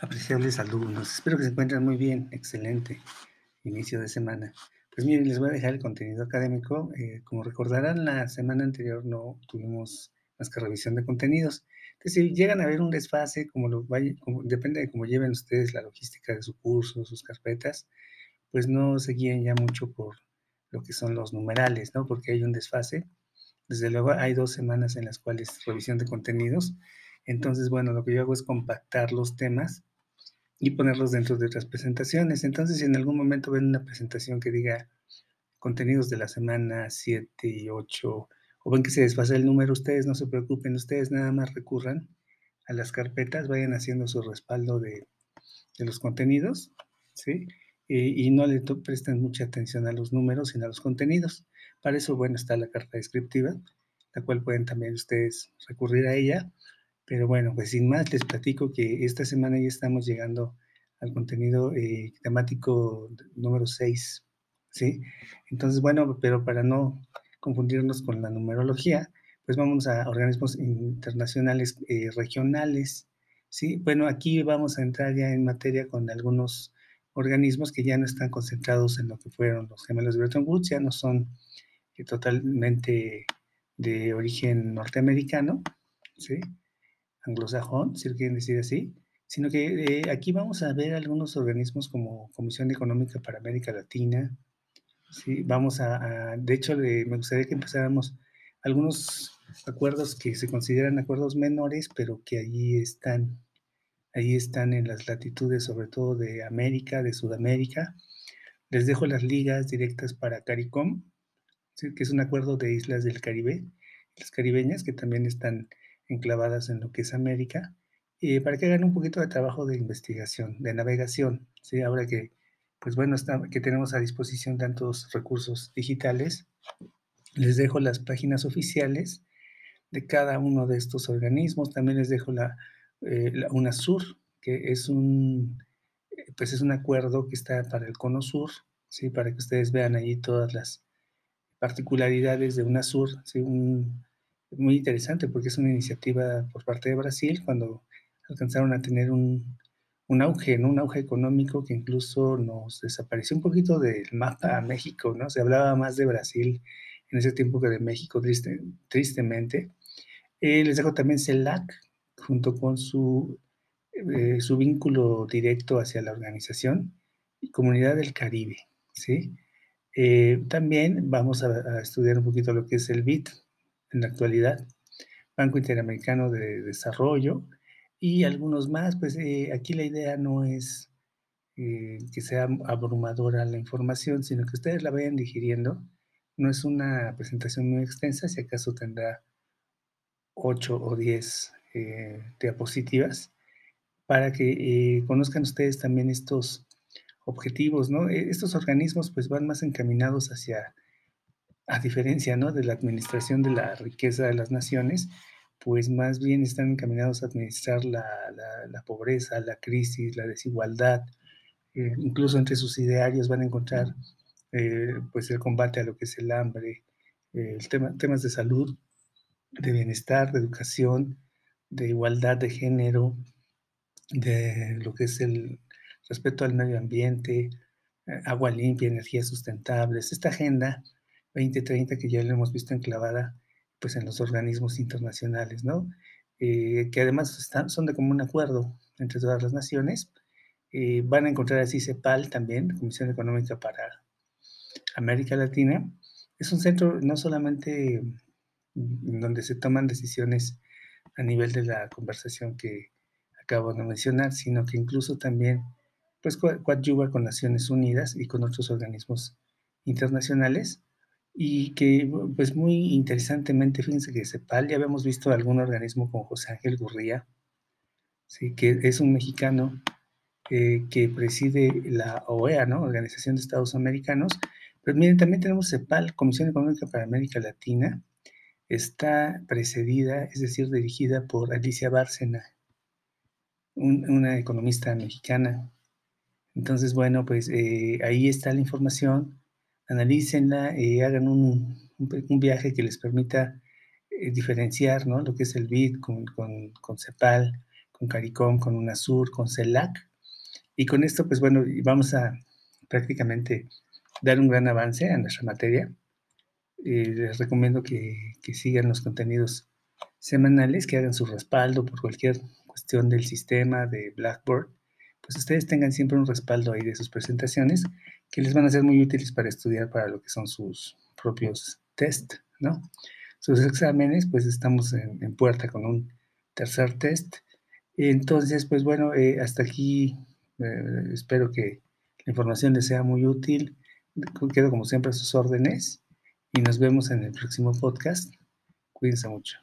Apreciables alumnos, espero que se encuentren muy bien, excelente inicio de semana. Pues miren, les voy a dejar el contenido académico. Eh, como recordarán, la semana anterior no tuvimos más que revisión de contenidos. Entonces, si llegan a ver un desfase, como lo vaya, depende de cómo lleven ustedes la logística de su curso, sus carpetas, pues no se guíen ya mucho por lo que son los numerales, ¿no? Porque hay un desfase. Desde luego, hay dos semanas en las cuales revisión de contenidos entonces, bueno, lo que yo hago es compactar los temas y ponerlos dentro de otras presentaciones. Entonces, si en algún momento ven una presentación que diga contenidos de la semana 7 y 8, o ven que se desfasa el número, ustedes no se preocupen, ustedes nada más recurran a las carpetas, vayan haciendo su respaldo de, los contenidos, ¿sí? Y, y, no le presten mucha atención a los números, sino a los contenidos. Para eso, bueno, está la carta descriptiva, la cual pueden también ustedes recurrir a ella pero bueno, pues sin más les platico que esta semana ya estamos llegando al contenido eh, temático número 6, ¿sí? Entonces, bueno, pero para no confundirnos con la numerología, pues vamos a organismos internacionales eh, regionales, ¿sí? Bueno, aquí vamos a entrar ya en materia con algunos organismos que ya no están concentrados en lo que fueron los gemelos de Bretton Woods, ya no son eh, totalmente de origen norteamericano, ¿sí? Anglosajón, si quieren decir así, sino que eh, aquí vamos a ver algunos organismos como Comisión Económica para América Latina. ¿sí? Vamos a, de hecho, me gustaría que empezáramos algunos acuerdos que se consideran acuerdos menores, pero que allí están, ahí están en las latitudes, sobre todo de América, de Sudamérica. Les dejo las ligas directas para CARICOM, que es un acuerdo de islas del Caribe, las caribeñas que también están enclavadas en lo que es América, y para que hagan un poquito de trabajo de investigación, de navegación, ¿sí? Ahora que, pues bueno, que tenemos a disposición tantos recursos digitales, les dejo las páginas oficiales de cada uno de estos organismos, también les dejo la, eh, UNASUR, que es un, pues es un acuerdo que está para el Cono Sur, ¿sí? Para que ustedes vean allí todas las particularidades de UNASUR, ¿sí? Un, muy interesante porque es una iniciativa por parte de Brasil cuando alcanzaron a tener un, un auge, ¿no? un auge económico que incluso nos desapareció un poquito del mapa a México, ¿no? Se hablaba más de Brasil en ese tiempo que de México, triste, tristemente. Eh, les dejo también CELAC, junto con su, eh, su vínculo directo hacia la organización y Comunidad del Caribe, ¿sí? Eh, también vamos a, a, estudiar un poquito lo que es el BIT, en la actualidad, Banco Interamericano de Desarrollo y algunos más, pues eh, aquí la idea no es eh, que sea abrumadora la información, sino que ustedes la vayan digiriendo. No es una presentación muy extensa, si acaso tendrá 8 o 10 eh, diapositivas, para que conozcan ustedes también estos objetivos, ¿no? Estos organismos pues van más encaminados hacia a diferencia ¿no? de la administración de la riqueza de las naciones, pues más bien están encaminados a administrar la, la, pobreza, la crisis, la desigualdad. Eh, incluso entre sus idearios van a encontrar eh, pues el combate a lo que es el hambre, eh, el tema, temas de salud, de bienestar, de educación, de igualdad de género, de lo que es el respeto al medio ambiente, agua limpia, energías sustentables. Esta agenda 2030 que ya lo hemos visto enclavada pues en los organismos internacionales, ¿no? Eh, que además están, son de común acuerdo entre todas las naciones. Eh, van a encontrar así CEPAL también, Comisión Económica para América Latina. Es un centro no solamente donde se toman decisiones a nivel de la conversación que acabo de mencionar, sino que incluso también pues coadyuva con Naciones Unidas y con otros organismos internacionales y que, pues muy interesantemente, fíjense que CEPAL, ya habíamos visto algún organismo con José Ángel Gurría, ¿sí? que es un mexicano eh, que preside la OEA, ¿no? Organización de Estados Americanos. Pero miren, también tenemos CEPAL, Comisión Económica para América Latina, está precedida, es decir, dirigida por Alicia Bárcena, una economista mexicana. Entonces, bueno, pues eh, ahí está la información analícenla y hagan un, un, viaje que les permita eh, diferenciar ¿no? lo que es el BID con, con, con, CEPAL, con CARICOM, con UNASUR, con CELAC. Y con esto, pues bueno, vamos a prácticamente dar un gran avance a nuestra materia. Eh, les recomiendo que, que sigan los contenidos semanales, que hagan su respaldo por cualquier cuestión del sistema de Blackboard, pues ustedes tengan siempre un respaldo ahí de sus presentaciones que les van a ser muy útiles para estudiar para lo que son sus propios test, ¿no? Sus exámenes, pues estamos en, puerta con un tercer test. Entonces, pues bueno, eh, hasta aquí eh, espero que la información les sea muy útil. Quedo como siempre a sus órdenes y nos vemos en el próximo podcast. Cuídense mucho.